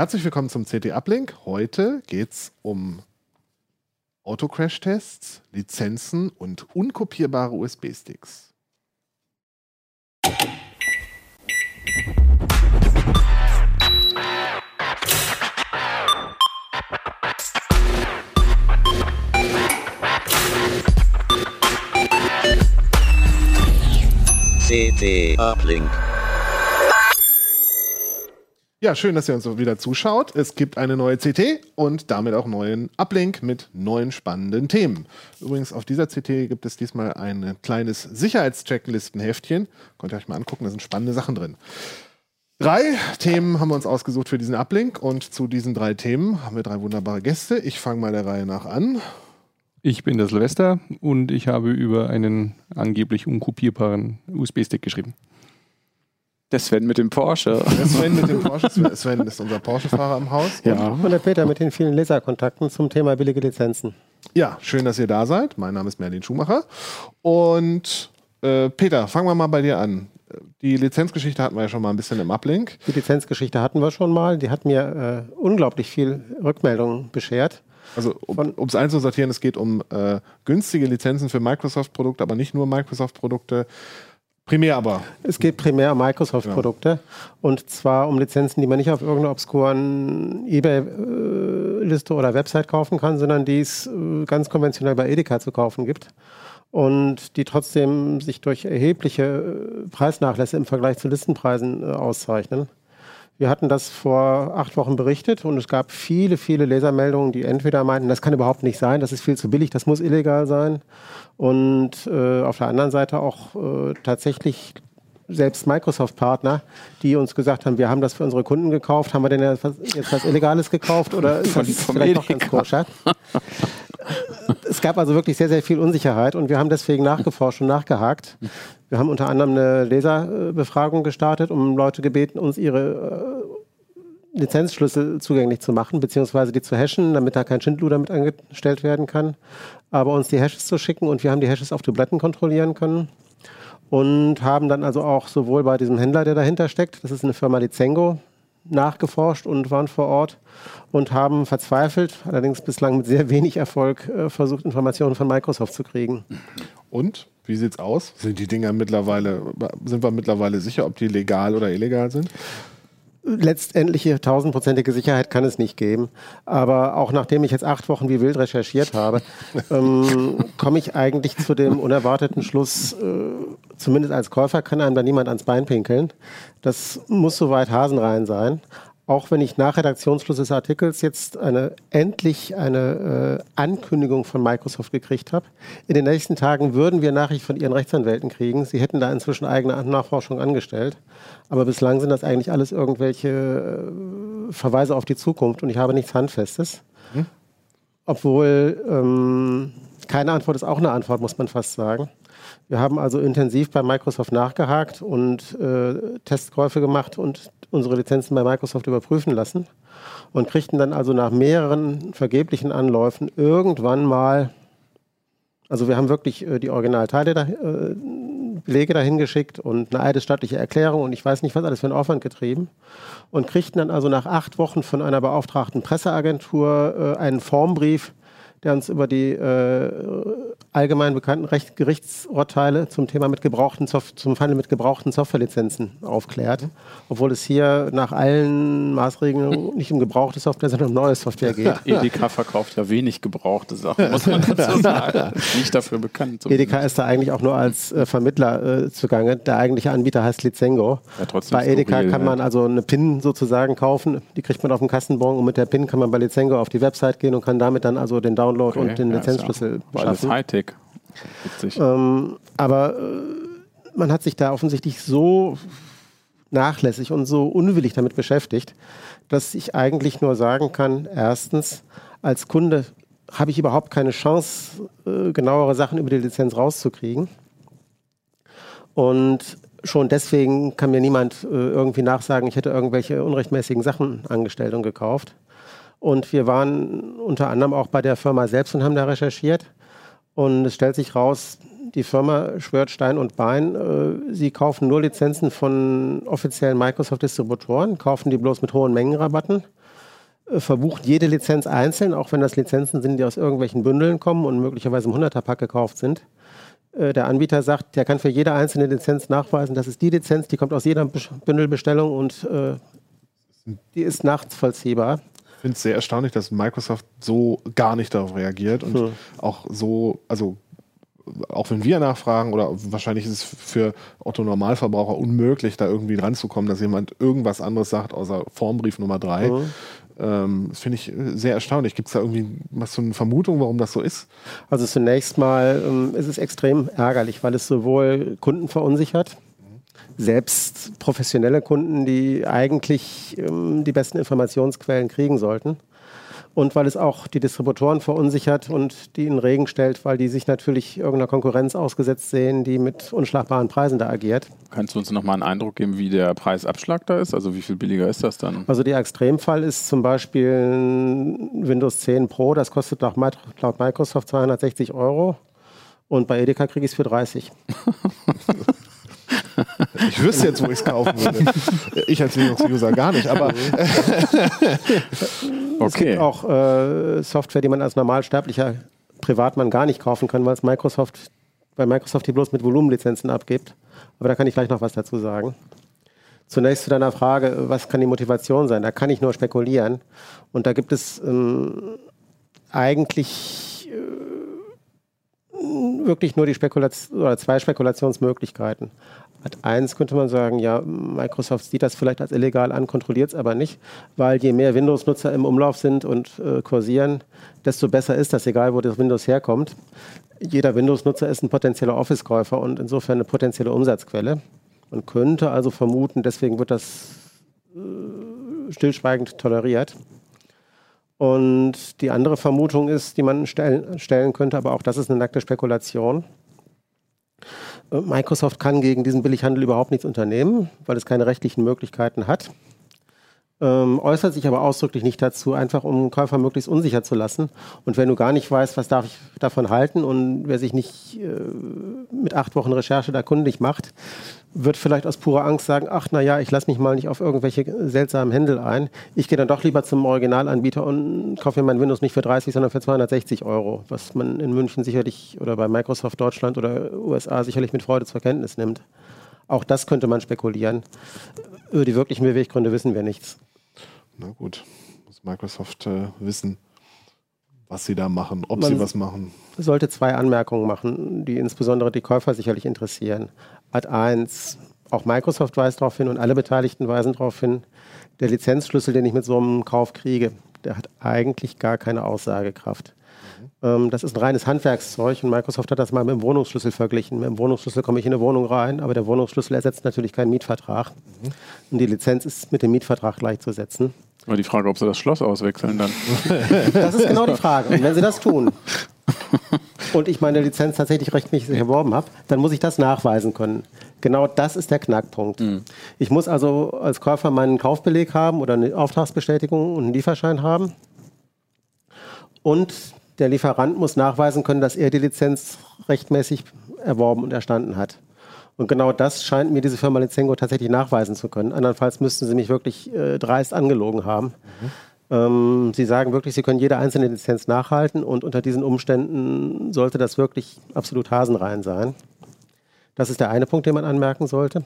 Herzlich willkommen zum CT Uplink. Heute geht es um Autocrash-Tests, Lizenzen und unkopierbare USB-Sticks. CT Uplink. Ja, schön, dass ihr uns wieder zuschaut. Es gibt eine neue CT und damit auch neuen Uplink mit neuen spannenden Themen. Übrigens, auf dieser CT gibt es diesmal ein kleines Sicherheitschecklistenheftchen. Könnt ihr euch mal angucken, da sind spannende Sachen drin. Drei Themen haben wir uns ausgesucht für diesen Uplink und zu diesen drei Themen haben wir drei wunderbare Gäste. Ich fange mal der Reihe nach an. Ich bin der Silvester und ich habe über einen angeblich unkopierbaren USB-Stick geschrieben. Der Sven mit dem Porsche. Der Sven mit dem Porsche. Sven ist unser Porsche-Fahrer im Haus. Ja. Und der Peter mit den vielen Leserkontakten zum Thema billige Lizenzen. Ja, schön, dass ihr da seid. Mein Name ist Merlin Schumacher. Und äh, Peter, fangen wir mal bei dir an. Die Lizenzgeschichte hatten wir ja schon mal ein bisschen im Uplink. Die Lizenzgeschichte hatten wir schon mal. Die hat mir äh, unglaublich viel Rückmeldungen beschert. Also um es einzusortieren, es geht um äh, günstige Lizenzen für Microsoft-Produkte, aber nicht nur Microsoft-Produkte. Primär aber. Es geht primär um Microsoft-Produkte ja. und zwar um Lizenzen, die man nicht auf irgendeiner obskuren eBay-Liste oder Website kaufen kann, sondern die es äh, ganz konventionell bei Edeka zu kaufen gibt und die trotzdem sich durch erhebliche äh, Preisnachlässe im Vergleich zu Listenpreisen äh, auszeichnen. Wir hatten das vor acht Wochen berichtet und es gab viele, viele Lesermeldungen, die entweder meinten, das kann überhaupt nicht sein, das ist viel zu billig, das muss illegal sein. Und äh, auf der anderen Seite auch äh, tatsächlich selbst Microsoft-Partner, die uns gesagt haben, wir haben das für unsere Kunden gekauft. Haben wir denn jetzt was, jetzt was Illegales gekauft oder ist das vielleicht noch ganz koscher? Es gab also wirklich sehr, sehr viel Unsicherheit und wir haben deswegen nachgeforscht und nachgehakt. Wir haben unter anderem eine Leserbefragung gestartet, um Leute gebeten, uns ihre äh, Lizenzschlüssel zugänglich zu machen, beziehungsweise die zu hashen, damit da kein Schindluder mit angestellt werden kann, aber uns die Hashes zu schicken und wir haben die Hashes auf Tabletten kontrollieren können und haben dann also auch sowohl bei diesem Händler, der dahinter steckt, das ist eine Firma Lizengo, nachgeforscht und waren vor Ort und haben verzweifelt, allerdings bislang mit sehr wenig Erfolg, äh, versucht, Informationen von Microsoft zu kriegen. Und? Wie sieht's aus? Sind die Dinger mittlerweile, sind wir mittlerweile sicher, ob die legal oder illegal sind? letztendliche tausendprozentige Sicherheit kann es nicht geben. Aber auch nachdem ich jetzt acht Wochen wie wild recherchiert habe, ähm, komme ich eigentlich zu dem unerwarteten Schluss, äh, zumindest als Käufer kann einem da niemand ans Bein pinkeln. Das muss soweit Hasenrein sein auch wenn ich nach Redaktionsschluss des Artikels jetzt eine, endlich eine äh, Ankündigung von Microsoft gekriegt habe. In den nächsten Tagen würden wir Nachricht von ihren Rechtsanwälten kriegen. Sie hätten da inzwischen eigene Nachforschung angestellt. Aber bislang sind das eigentlich alles irgendwelche äh, Verweise auf die Zukunft und ich habe nichts Handfestes. Hm? Obwohl ähm, keine Antwort ist auch eine Antwort, muss man fast sagen. Wir haben also intensiv bei Microsoft nachgehakt und äh, Testkäufe gemacht und unsere Lizenzen bei Microsoft überprüfen lassen und kriegten dann also nach mehreren vergeblichen Anläufen irgendwann mal, also wir haben wirklich äh, die Originalteile, da, äh, Belege dahin geschickt und eine eidesstattliche Erklärung und ich weiß nicht, was alles für einen Aufwand getrieben und kriegten dann also nach acht Wochen von einer beauftragten Presseagentur äh, einen Formbrief, der uns über die äh, allgemein bekannten Recht Gerichtsurteile zum Thema mit gebrauchten Soft zum Handel mit gebrauchten Softwarelizenzen aufklärt, obwohl es hier nach allen Maßregeln nicht um gebrauchte Software, sondern um neue Software geht. Edeka verkauft ja wenig gebrauchte Sachen, muss man dazu sagen. Nicht dafür bekannt. Edeka ist da eigentlich auch nur als äh, Vermittler äh, zugange. Der eigentliche Anbieter heißt Lizengo. Ja, bei Edeka skurril, kann man also eine PIN sozusagen kaufen, die kriegt man auf dem Kassenbon und mit der PIN kann man bei Lizengo auf die Website gehen und kann damit dann also den Download okay, und den Lizenzschlüssel ja, schaffen. Hightech. Witzig. Ähm, aber äh, man hat sich da offensichtlich so nachlässig und so unwillig damit beschäftigt, dass ich eigentlich nur sagen kann, erstens, als Kunde habe ich überhaupt keine Chance, äh, genauere Sachen über die Lizenz rauszukriegen. Und schon deswegen kann mir niemand äh, irgendwie nachsagen, ich hätte irgendwelche unrechtmäßigen Sachen angestellt und gekauft. Und wir waren unter anderem auch bei der Firma selbst und haben da recherchiert. Und es stellt sich raus, die Firma schwört Stein und Bein. Äh, sie kaufen nur Lizenzen von offiziellen Microsoft-Distributoren, kaufen die bloß mit hohen Mengenrabatten, äh, verbuchen jede Lizenz einzeln, auch wenn das Lizenzen sind, die aus irgendwelchen Bündeln kommen und möglicherweise im 100er-Pack gekauft sind. Äh, der Anbieter sagt, der kann für jede einzelne Lizenz nachweisen, das ist die Lizenz, die kommt aus jeder Bündelbestellung und äh, die ist nachvollziehbar. Ich finde es sehr erstaunlich, dass Microsoft so gar nicht darauf reagiert und hm. auch so, also auch wenn wir nachfragen, oder wahrscheinlich ist es für Otto Normalverbraucher unmöglich, da irgendwie ranzukommen, dass jemand irgendwas anderes sagt, außer Formbrief Nummer 3. Mhm. Ähm, das finde ich sehr erstaunlich. Gibt es da irgendwie was so eine Vermutung, warum das so ist? Also zunächst mal ähm, ist es extrem ärgerlich, weil es sowohl Kunden verunsichert, selbst professionelle Kunden, die eigentlich ähm, die besten Informationsquellen kriegen sollten, und weil es auch die Distributoren verunsichert und die in Regen stellt, weil die sich natürlich irgendeiner Konkurrenz ausgesetzt sehen, die mit unschlagbaren Preisen da agiert. Kannst du uns noch mal einen Eindruck geben, wie der Preisabschlag da ist? Also wie viel billiger ist das dann? Also der Extremfall ist zum Beispiel Windows 10 Pro, das kostet laut Microsoft 260 Euro und bei Edeka kriege ich es für 30. Ich wüsste jetzt, wo ich es kaufen würde. Ich als Linux-User gar nicht, aber. okay. Es gibt auch äh, Software, die man als normalsterblicher Privatmann gar nicht kaufen kann, weil es Microsoft, weil Microsoft die bloß mit Volumenlizenzen abgibt. Aber da kann ich gleich noch was dazu sagen. Zunächst zu deiner Frage, was kann die Motivation sein? Da kann ich nur spekulieren. Und da gibt es ähm, eigentlich äh, wirklich nur die Spekulation oder zwei Spekulationsmöglichkeiten. Ad 1 könnte man sagen, ja, Microsoft sieht das vielleicht als illegal an, kontrolliert es aber nicht, weil je mehr Windows-Nutzer im Umlauf sind und äh, kursieren, desto besser ist das, egal wo das Windows herkommt. Jeder Windows-Nutzer ist ein potenzieller Office-Käufer und insofern eine potenzielle Umsatzquelle. Man könnte also vermuten, deswegen wird das äh, stillschweigend toleriert. Und die andere Vermutung ist, die man stellen, stellen könnte, aber auch das ist eine nackte Spekulation Microsoft kann gegen diesen Billighandel überhaupt nichts unternehmen, weil es keine rechtlichen Möglichkeiten hat. Ähm, äußert sich aber ausdrücklich nicht dazu, einfach um Käufer möglichst unsicher zu lassen. Und wenn du gar nicht weißt, was darf ich davon halten und wer sich nicht äh, mit acht Wochen Recherche da kundig macht, wird vielleicht aus purer Angst sagen, ach na ja, ich lasse mich mal nicht auf irgendwelche seltsamen Händel ein. Ich gehe dann doch lieber zum Originalanbieter und kaufe mir mein Windows nicht für 30, sondern für 260 Euro, was man in München sicherlich oder bei Microsoft Deutschland oder USA sicherlich mit Freude zur Kenntnis nimmt. Auch das könnte man spekulieren. Über die wirklichen Beweggründe wissen wir nichts. Na gut, muss Microsoft äh, wissen, was sie da machen, ob man sie was machen. sollte zwei Anmerkungen machen, die insbesondere die Käufer sicherlich interessieren. Ad 1, auch Microsoft weist darauf hin und alle Beteiligten weisen darauf hin, der Lizenzschlüssel, den ich mit so einem Kauf kriege, der hat eigentlich gar keine Aussagekraft. Mhm. Ähm, das ist ein reines Handwerkszeug und Microsoft hat das mal mit dem Wohnungsschlüssel verglichen. Mit dem Wohnungsschlüssel komme ich in eine Wohnung rein, aber der Wohnungsschlüssel ersetzt natürlich keinen Mietvertrag. Mhm. Und die Lizenz ist mit dem Mietvertrag gleichzusetzen. Aber die Frage, ob sie das Schloss auswechseln dann. das ist genau die Frage. Und wenn sie das tun und ich meine Lizenz tatsächlich rechtmäßig erworben habe, dann muss ich das nachweisen können. Genau das ist der Knackpunkt. Mhm. Ich muss also als Käufer meinen Kaufbeleg haben oder eine Auftragsbestätigung und einen Lieferschein haben. Und der Lieferant muss nachweisen können, dass er die Lizenz rechtmäßig erworben und erstanden hat. Und genau das scheint mir diese Firma Lizengo tatsächlich nachweisen zu können. Andernfalls müssten sie mich wirklich äh, dreist angelogen haben. Mhm. Ähm, sie sagen wirklich, sie können jede einzelne Lizenz nachhalten und unter diesen Umständen sollte das wirklich absolut hasenrein sein. Das ist der eine Punkt, den man anmerken sollte.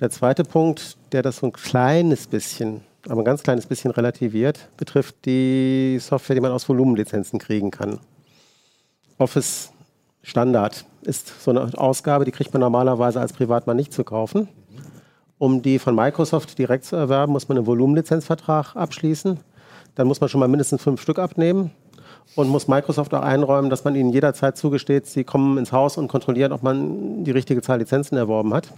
Der zweite Punkt, der das so ein kleines bisschen, aber ein ganz kleines bisschen relativiert, betrifft die Software, die man aus Volumenlizenzen kriegen kann. Office Standard ist so eine Ausgabe, die kriegt man normalerweise als Privatmann nicht zu kaufen. Um die von Microsoft direkt zu erwerben, muss man einen Volumenlizenzvertrag abschließen. Dann muss man schon mal mindestens fünf Stück abnehmen. und muss Microsoft auch einräumen, dass man ihnen jederzeit zugesteht, sie kommen ins Haus und kontrollieren, ob man die richtige Zahl Lizenzen erworben hat.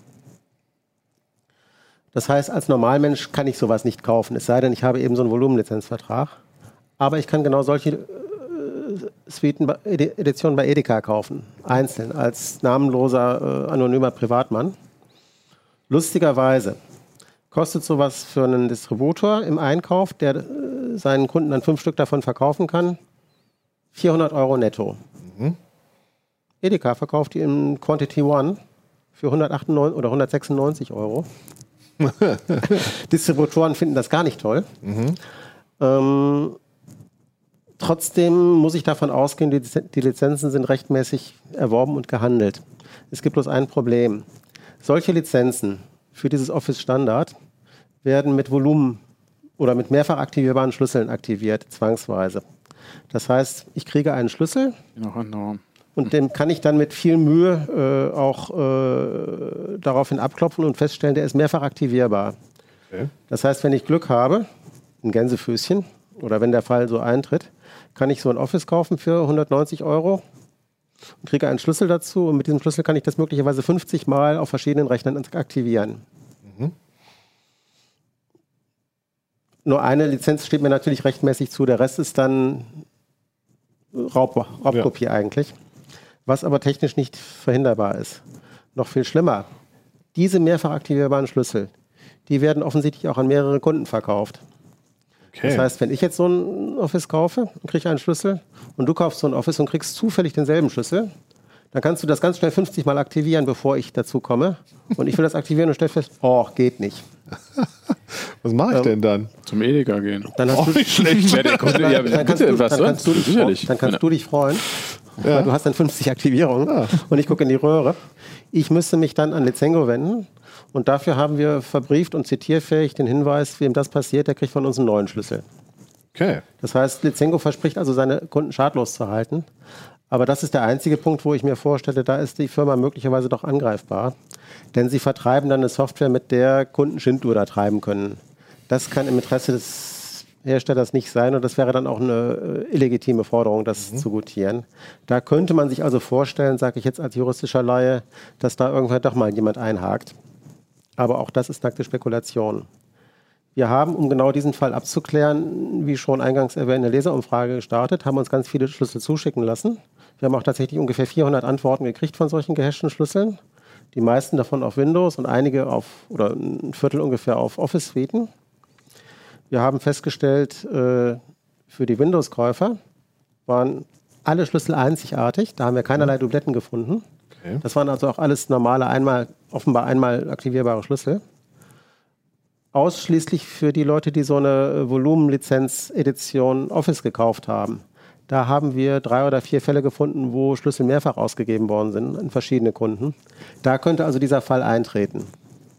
Das heißt, als Normalmensch kann ich sowas nicht kaufen, es sei denn, ich habe eben so einen Volumenlizenzvertrag. Aber ich kann genau solche Suiten, Editionen bei Edeka kaufen, einzeln, als namenloser, äh, anonymer Privatmann. Lustigerweise kostet sowas für einen Distributor im Einkauf, der äh, seinen Kunden dann fünf Stück davon verkaufen kann, 400 Euro netto. Mhm. Edeka verkauft die in Quantity One für 198 oder 196 Euro. Distributoren finden das gar nicht toll. Mhm. Ähm, trotzdem muss ich davon ausgehen, die, die Lizenzen sind rechtmäßig erworben und gehandelt. Es gibt bloß ein Problem. Solche Lizenzen für dieses Office Standard werden mit Volumen oder mit mehrfach aktivierbaren Schlüsseln aktiviert, zwangsweise. Das heißt, ich kriege einen Schlüssel und den kann ich dann mit viel Mühe äh, auch äh, daraufhin abklopfen und feststellen, der ist mehrfach aktivierbar. Okay. Das heißt, wenn ich Glück habe, ein Gänsefüßchen, oder wenn der Fall so eintritt, kann ich so ein Office kaufen für 190 Euro und kriege einen Schlüssel dazu und mit diesem Schlüssel kann ich das möglicherweise 50 Mal auf verschiedenen Rechnern aktivieren. Mhm. Nur eine Lizenz steht mir natürlich rechtmäßig zu, der Rest ist dann Raub, Raubkopie ja. eigentlich, was aber technisch nicht verhinderbar ist. Noch viel schlimmer, diese mehrfach aktivierbaren Schlüssel, die werden offensichtlich auch an mehrere Kunden verkauft. Okay. Das heißt, wenn ich jetzt so ein Office kaufe und kriege einen Schlüssel und du kaufst so ein Office und kriegst zufällig denselben Schlüssel, dann kannst du das ganz schnell 50 Mal aktivieren, bevor ich dazu komme. Und ich will das aktivieren und stelle fest, oh, geht nicht. Was mache ich ähm, denn dann? Zum Edeka gehen. Dann hast oh, du, nicht schlecht. ja, dann, kannst du, dann kannst du dich, Sicherlich. Dann kannst ja. du dich freuen. Ja. Weil du hast dann 50 Aktivierungen ja. und ich gucke in die Röhre. Ich müsste mich dann an Lizengo wenden und dafür haben wir verbrieft und zitierfähig den Hinweis, wem das passiert, der kriegt von uns einen neuen Schlüssel. Okay. Das heißt, Lizengo verspricht also seine Kunden schadlos zu halten. Aber das ist der einzige Punkt, wo ich mir vorstelle, da ist die Firma möglicherweise doch angreifbar. Denn sie vertreiben dann eine Software, mit der Kunden Schindluder treiben können. Das kann im Interesse des Herstellers nicht sein und das wäre dann auch eine äh, illegitime Forderung, das mhm. zu gutieren. Da könnte man sich also vorstellen, sage ich jetzt als juristischer Laie, dass da irgendwann doch mal jemand einhakt. Aber auch das ist nackte Spekulation. Wir haben, um genau diesen Fall abzuklären, wie schon eingangs erwähnt, eine Leserumfrage gestartet, haben uns ganz viele Schlüssel zuschicken lassen. Wir haben auch tatsächlich ungefähr 400 Antworten gekriegt von solchen gehashten Schlüsseln. Die meisten davon auf Windows und einige auf, oder ein Viertel ungefähr auf Office-Suiten. Wir haben festgestellt, äh, für die Windows-Käufer waren alle Schlüssel einzigartig. Da haben wir keinerlei Dubletten gefunden. Okay. Das waren also auch alles normale, einmal, offenbar einmal aktivierbare Schlüssel. Ausschließlich für die Leute, die so eine Volumenlizenz-Edition Office gekauft haben. Da haben wir drei oder vier Fälle gefunden, wo Schlüssel mehrfach ausgegeben worden sind an verschiedene Kunden. Da könnte also dieser Fall eintreten.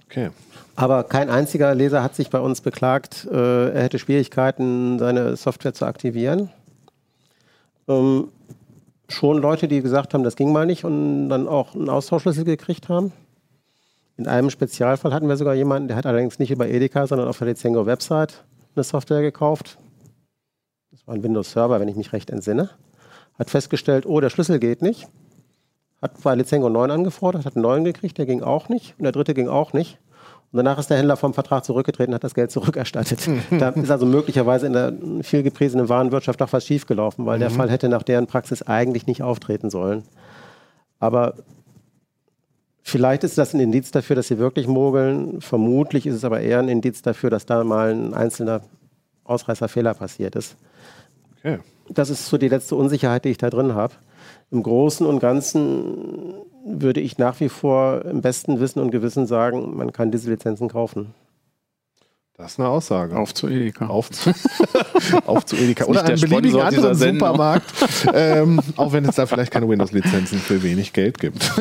Okay. Aber kein einziger Leser hat sich bei uns beklagt, äh, er hätte Schwierigkeiten, seine Software zu aktivieren. Ähm, schon Leute, die gesagt haben, das ging mal nicht und dann auch einen Austauschschlüssel gekriegt haben. In einem Spezialfall hatten wir sogar jemanden, der hat allerdings nicht über Edeka, sondern auf der Lizengo Website eine Software gekauft. Das war ein Windows Server, wenn ich mich recht entsinne. Hat festgestellt, oh, der Schlüssel geht nicht. Hat bei Lizengo 9 angefordert, hat einen neuen gekriegt, der ging auch nicht. Und der dritte ging auch nicht. Und danach ist der Händler vom Vertrag zurückgetreten, hat das Geld zurückerstattet. da ist also möglicherweise in der viel gepriesenen Warenwirtschaft doch was schiefgelaufen, weil mhm. der Fall hätte nach deren Praxis eigentlich nicht auftreten sollen. Aber vielleicht ist das ein Indiz dafür, dass sie wirklich mogeln. Vermutlich ist es aber eher ein Indiz dafür, dass da mal ein einzelner Ausreißerfehler passiert ist. Okay. Das ist so die letzte Unsicherheit, die ich da drin habe. Im Großen und Ganzen würde ich nach wie vor im besten Wissen und Gewissen sagen, man kann diese Lizenzen kaufen. Das ist eine Aussage. Auf zu Edeka. Auf zu, auf zu Edeka. Oder einem beliebigen anderen Supermarkt. ähm, auch wenn es da vielleicht keine Windows-Lizenzen für wenig Geld gibt.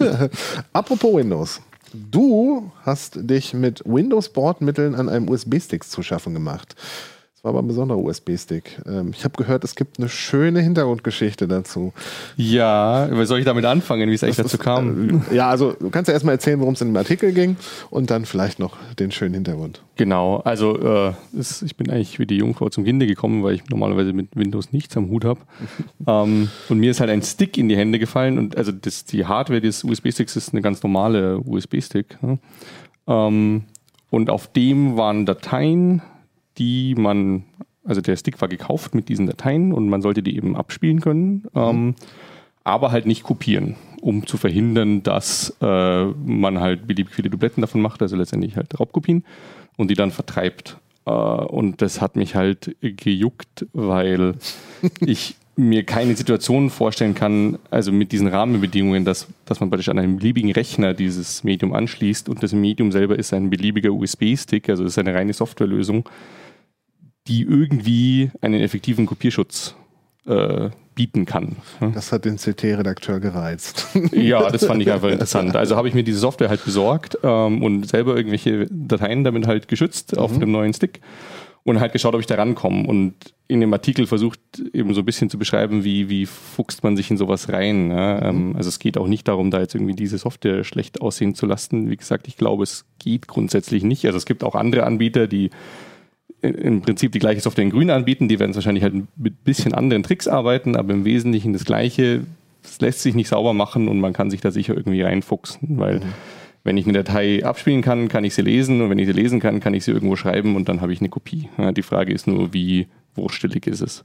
Apropos Windows. Du hast dich mit Windows-Bordmitteln an einem USB-Stick zu schaffen gemacht war aber ein besonderer USB-Stick. Ähm, ich habe gehört, es gibt eine schöne Hintergrundgeschichte dazu. Ja, soll ich damit anfangen, wie es eigentlich dazu kam? Äh, ja, also du kannst ja erstmal erzählen, worum es in dem Artikel ging und dann vielleicht noch den schönen Hintergrund. Genau, also äh, es, ich bin eigentlich wie die Jungfrau zum Kinde gekommen, weil ich normalerweise mit Windows nichts am Hut habe. ähm, und mir ist halt ein Stick in die Hände gefallen und also das, die Hardware des USB-Sticks ist eine ganz normale USB-Stick. Ne? Ähm, und auf dem waren Dateien, die man, also der Stick war gekauft mit diesen Dateien und man sollte die eben abspielen können, ähm, aber halt nicht kopieren, um zu verhindern, dass äh, man halt beliebig viele Dubletten davon macht, also letztendlich halt Raubkopien und die dann vertreibt. Äh, und das hat mich halt gejuckt, weil ich mir keine Situation vorstellen kann, also mit diesen Rahmenbedingungen, dass, dass man praktisch an einem beliebigen Rechner dieses Medium anschließt und das Medium selber ist ein beliebiger USB-Stick, also ist eine reine Softwarelösung, die irgendwie einen effektiven Kopierschutz äh, bieten kann. Das hat den CT-Redakteur gereizt. Ja, das fand ich einfach interessant. Also habe ich mir diese Software halt besorgt ähm, und selber irgendwelche Dateien damit halt geschützt mhm. auf einem neuen Stick und halt geschaut, ob ich da rankomme. Und in dem Artikel versucht eben so ein bisschen zu beschreiben, wie, wie fuchst man sich in sowas rein. Ja? Mhm. Also es geht auch nicht darum, da jetzt irgendwie diese Software schlecht aussehen zu lassen. Wie gesagt, ich glaube, es geht grundsätzlich nicht. Also es gibt auch andere Anbieter, die im Prinzip die gleiche Software in grün anbieten. Die werden es wahrscheinlich halt mit bisschen anderen Tricks arbeiten, aber im Wesentlichen das Gleiche. Es lässt sich nicht sauber machen und man kann sich da sicher irgendwie reinfuchsen, weil mhm wenn ich eine Datei abspielen kann, kann ich sie lesen und wenn ich sie lesen kann, kann ich sie irgendwo schreiben und dann habe ich eine Kopie. Ja, die Frage ist nur, wie wurstelig ist es?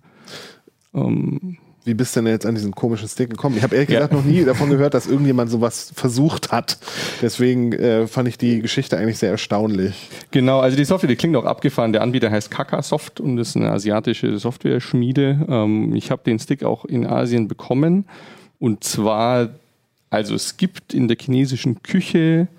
Ähm, wie bist du denn jetzt an diesen komischen Stick gekommen? Ich habe ehrlich gesagt ja. noch nie davon gehört, dass irgendjemand sowas versucht hat. Deswegen äh, fand ich die Geschichte eigentlich sehr erstaunlich. Genau, also die Software, die klingt auch abgefahren. Der Anbieter heißt Kakasoft und ist eine asiatische Software-Schmiede. Ähm, ich habe den Stick auch in Asien bekommen. Und zwar also es gibt in der chinesischen Küche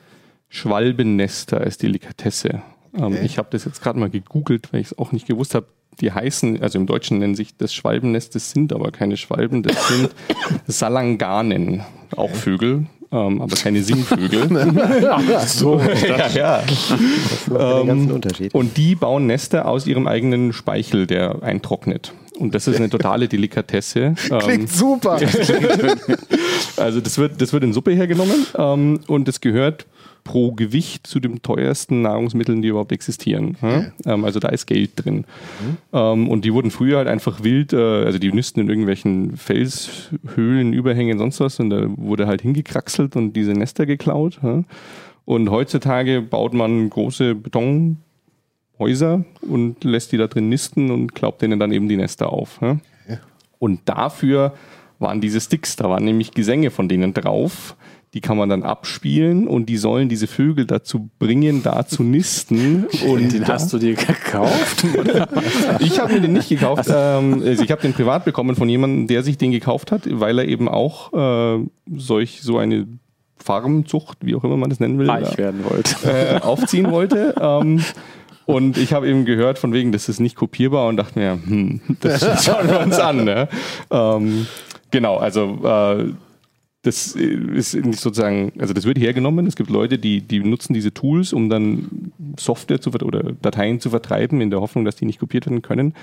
Schwalbennester als Delikatesse. Ähm, okay. Ich habe das jetzt gerade mal gegoogelt, weil ich es auch nicht gewusst habe. Die heißen, also im Deutschen nennen sich das Schwalbennest, das sind aber keine Schwalben, das sind Salanganen, auch Vögel, ähm, aber keine Singvögel. so, ja, ja. Das ähm, Unterschied. Und die bauen Nester aus ihrem eigenen Speichel, der eintrocknet. Und das ist eine totale Delikatesse. Klingt ähm, super. also das wird, das wird in Suppe hergenommen ähm, und es gehört pro Gewicht zu den teuersten Nahrungsmitteln, die überhaupt existieren. Okay. Ähm, also da ist Geld drin. Mhm. Ähm, und die wurden früher halt einfach wild, äh, also die nisten in irgendwelchen Felshöhlen, Überhängen, sonst was und da wurde halt hingekraxelt und diese Nester geklaut. Ja? Und heutzutage baut man große Betonhäuser und lässt die da drin nisten und klaubt denen dann eben die Nester auf. Ja? Ja. Und dafür waren diese Sticks, da waren nämlich Gesänge von denen drauf die kann man dann abspielen und die sollen diese Vögel dazu bringen, da zu nisten. Und den hast du dir gekauft? ich habe mir den nicht gekauft. Ähm, also ich habe den privat bekommen von jemandem, der sich den gekauft hat, weil er eben auch äh, solch so eine Farmzucht, wie auch immer man das nennen will, wollte. Äh, aufziehen wollte. Ähm, und ich habe eben gehört, von wegen, das ist nicht kopierbar und dachte mir, hm, das schauen wir uns an. Ne? Ähm, genau, also äh, das ist nicht sozusagen, also das wird hergenommen. Es gibt Leute, die, die nutzen diese Tools, um dann Software zu oder Dateien zu vertreiben, in der Hoffnung, dass die nicht kopiert werden können.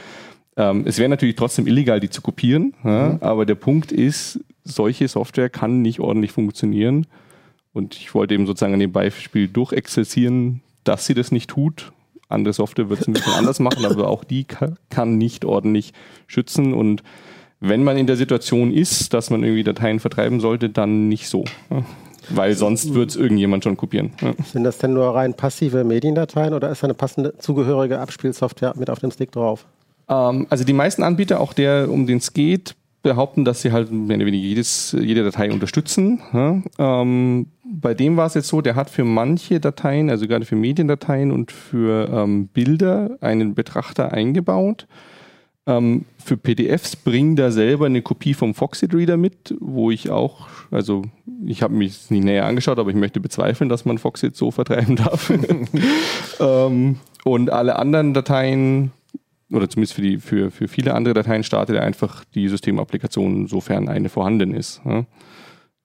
Ähm, es wäre natürlich trotzdem illegal, die zu kopieren, ja, mhm. aber der Punkt ist, solche Software kann nicht ordentlich funktionieren. Und ich wollte eben sozusagen an dem Beispiel durchexerzieren, dass sie das nicht tut. Andere Software wird es ein bisschen anders machen, aber auch die kann nicht ordentlich schützen und wenn man in der Situation ist, dass man irgendwie Dateien vertreiben sollte, dann nicht so. Weil sonst wird es irgendjemand schon kopieren. Ja. Sind das denn nur rein passive Mediendateien oder ist da eine passende zugehörige Abspielsoftware mit auf dem Stick drauf? Ähm, also die meisten Anbieter, auch der, um den es geht, behaupten, dass sie halt mehr oder weniger jedes, jede Datei unterstützen. Ja. Ähm, bei dem war es jetzt so, der hat für manche Dateien, also gerade für Mediendateien und für ähm, Bilder, einen Betrachter eingebaut. Ähm, für PDFs bringt da selber eine Kopie vom Foxit Reader mit, wo ich auch, also ich habe mich nicht näher angeschaut, aber ich möchte bezweifeln, dass man Foxit so vertreiben darf. ähm, und alle anderen Dateien, oder zumindest für, die, für, für viele andere Dateien, startet er einfach die Systemapplikation, sofern eine vorhanden ist. Ja?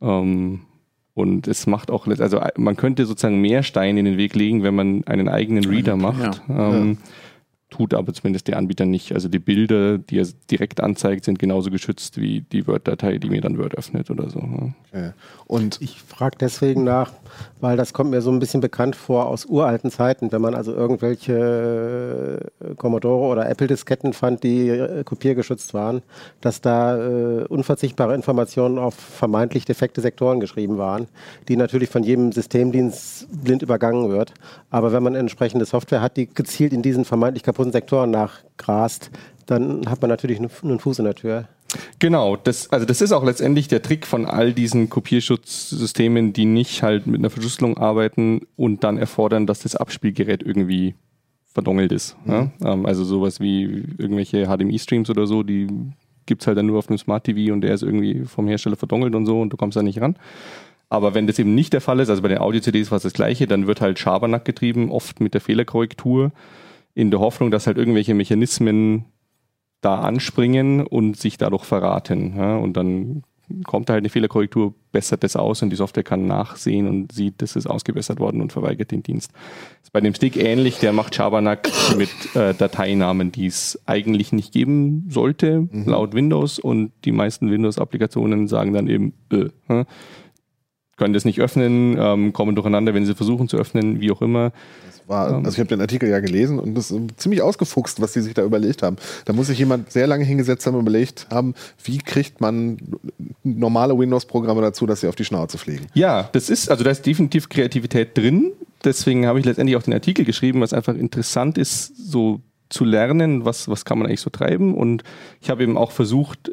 Ähm, und es macht auch, also man könnte sozusagen mehr Steine in den Weg legen, wenn man einen eigenen Reader macht. Ja. Ähm, tut aber zumindest der Anbieter nicht. Also die Bilder, die er direkt anzeigt, sind genauso geschützt wie die Word-Datei, die mir dann Word öffnet oder so. Okay. Und Ich frage deswegen nach, weil das kommt mir so ein bisschen bekannt vor aus uralten Zeiten, wenn man also irgendwelche äh, Commodore oder Apple-Disketten fand, die äh, kopiergeschützt waren, dass da äh, unverzichtbare Informationen auf vermeintlich defekte Sektoren geschrieben waren, die natürlich von jedem Systemdienst blind übergangen wird. Aber wenn man entsprechende Software hat, die gezielt in diesen vermeintlich kaputten Sektoren nachgrast, dann hat man natürlich einen Fuß in der Tür. Genau, das, also das ist auch letztendlich der Trick von all diesen Kopierschutzsystemen, die nicht halt mit einer Verschlüsselung arbeiten und dann erfordern, dass das Abspielgerät irgendwie verdongelt ist. Ja? Ähm, also sowas wie irgendwelche HDMI-Streams oder so, die gibt es halt dann nur auf einem Smart TV und der ist irgendwie vom Hersteller verdongelt und so und du kommst da nicht ran. Aber wenn das eben nicht der Fall ist, also bei den Audio-CDs war es das gleiche, dann wird halt Schabernack getrieben, oft mit der Fehlerkorrektur, in der Hoffnung, dass halt irgendwelche Mechanismen da anspringen und sich dadurch verraten. Ja? Und dann kommt da halt eine Fehlerkorrektur, bessert das aus und die Software kann nachsehen und sieht, das ist ausgebessert worden und verweigert den Dienst. ist bei dem Stick ähnlich, der macht Schabernack mit äh, Dateinamen, die es eigentlich nicht geben sollte, laut Windows und die meisten Windows-Applikationen sagen dann eben, äh, können das nicht öffnen, ähm, kommen durcheinander, wenn sie versuchen zu öffnen, wie auch immer. war, also ich habe den Artikel ja gelesen und das ist ziemlich ausgefuchst, was die sich da überlegt haben. Da muss sich jemand sehr lange hingesetzt haben und überlegt haben, wie kriegt man normale Windows-Programme dazu, dass sie auf die Schnauze fliegen. Ja, das ist, also da ist definitiv Kreativität drin. Deswegen habe ich letztendlich auch den Artikel geschrieben, was einfach interessant ist, so zu lernen, was, was kann man eigentlich so treiben. Und ich habe eben auch versucht,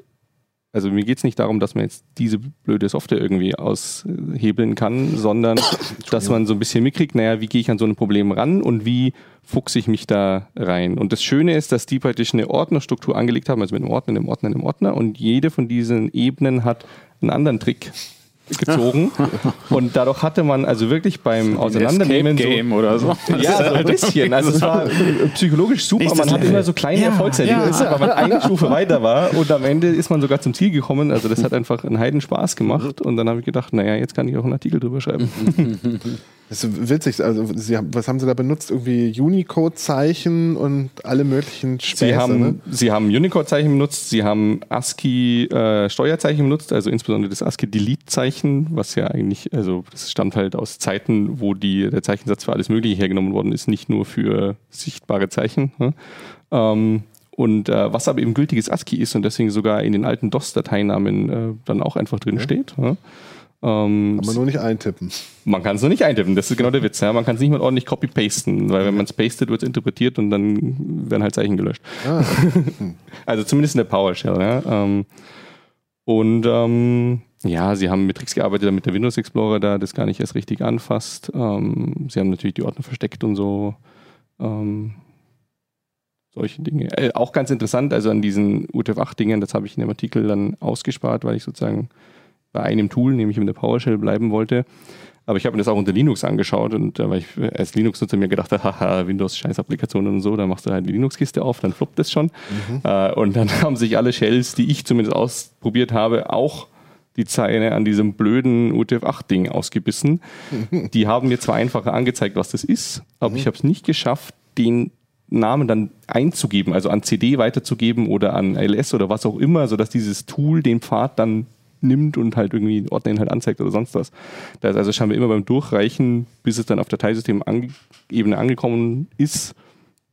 also mir geht es nicht darum, dass man jetzt diese blöde Software irgendwie aushebeln kann, sondern dass man so ein bisschen mitkriegt, naja, wie gehe ich an so ein Problem ran und wie fuchse ich mich da rein. Und das Schöne ist, dass die praktisch eine Ordnerstruktur angelegt haben, also mit einem Ordner, einem Ordner, einem Ordner. Und jede von diesen Ebenen hat einen anderen Trick gezogen und dadurch hatte man also wirklich beim Auseinandernehmen so, Game oder so. ja, so ein bisschen. Also es war psychologisch super. Nächstes Man hat immer so kleine Ja, Erfolgserlebnisse, ja. weil man eine Stufe weiter war und am Ende ist man sogar zum Ziel gekommen. Also das hat einfach einen Heidenspaß gemacht und dann habe ich gedacht, naja, jetzt kann ich auch einen Artikel drüber schreiben. Das ist witzig. Also, sie haben, was haben sie da benutzt? Irgendwie Unicode-Zeichen und alle möglichen Späße. Sie haben, ne? sie haben Unicode-Zeichen benutzt, sie haben ASCII-Steuerzeichen benutzt, also insbesondere das ASCII-Delete-Zeichen, was ja eigentlich, also das stammt halt aus Zeiten, wo die, der Zeichensatz für alles Mögliche hergenommen worden ist, nicht nur für sichtbare Zeichen. Ne? Ähm, und äh, was aber eben gültiges ASCII ist und deswegen sogar in den alten DOS-Dateinamen äh, dann auch einfach drin steht. Ja? Ähm, Kann man nur nicht eintippen. man kann es nur nicht eintippen, das ist genau der Witz. Ja? Man kann es nicht mal ordentlich copy-pasten, weil wenn man es pastet, wird es interpretiert und dann werden halt Zeichen gelöscht. Ah, Also zumindest in der PowerShell. Ja? Ähm, und ähm, ja, sie haben mit Tricks gearbeitet, damit der Windows Explorer da das gar nicht erst richtig anfasst. Ähm, sie haben natürlich die Ordner versteckt und so. Ähm, solche Dinge. Äh, auch ganz interessant, also an diesen UTF-8-Dingen, das habe ich in dem Artikel dann ausgespart, weil ich sozusagen bei einem Tool, nämlich in der PowerShell, bleiben wollte. Aber ich habe mir das auch unter Linux angeschaut und da war ich als Linux-Nutzer mir gedacht, haha, Windows Scheiß-Applikationen und so, da machst du halt die Linux-Kiste auf, dann floppt das schon. Äh, und dann haben sich alle Shells, die ich zumindest ausprobiert habe, auch die Zeile an diesem blöden UTF-8-Ding ausgebissen. Die haben mir zwar einfacher angezeigt, was das ist, aber ich habe es nicht geschafft, den Namen dann einzugeben, also an CD weiterzugeben oder an LS oder was auch immer, sodass dieses Tool den Pfad dann nimmt und halt irgendwie Ordnerinhalt anzeigt oder sonst was. Da ist also scheinbar immer beim Durchreichen, bis es dann auf Dateisystem-Ebene angekommen ist,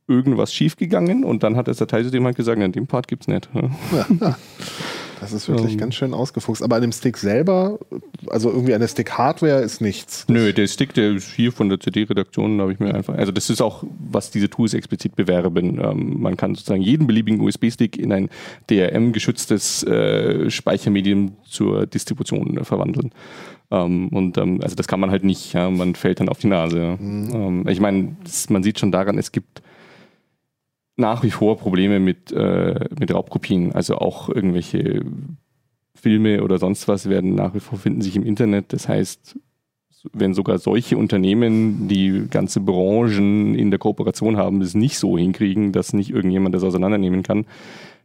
irgendwas schiefgegangen und dann hat das Dateisystem halt gesagt, ja, den Part gibt's nicht. Ja. das ist wirklich Ähm. ganz schön ausgefuchst. Aber an dem Stick selber, also irgendwie an der Stick-Hardware ist nichts. Nö, der Stick, der ist hier von der CD-Redaktion, da habe ich mir einfach, also das ist auch, was diese Tools explizit bewerben. Ähm, man kann sozusagen jeden beliebigen USB-Stick in ein DRM-geschütztes äh, Speichermedium zur Distribution äh, verwandeln. Ähm, und ähm, also das kann man halt nicht, ja, man fällt dann auf die Nase. Ja. Ähm, ich meine, man sieht schon daran, es gibt nach wie vor Probleme mit, äh, mit Raubkopien. Also auch irgendwelche Filme oder sonst was werden nach wie vor finden sich im Internet. Das heißt, wenn sogar solche Unternehmen, die ganze Branchen in der Kooperation haben, das nicht so hinkriegen, dass nicht irgendjemand das auseinandernehmen kann,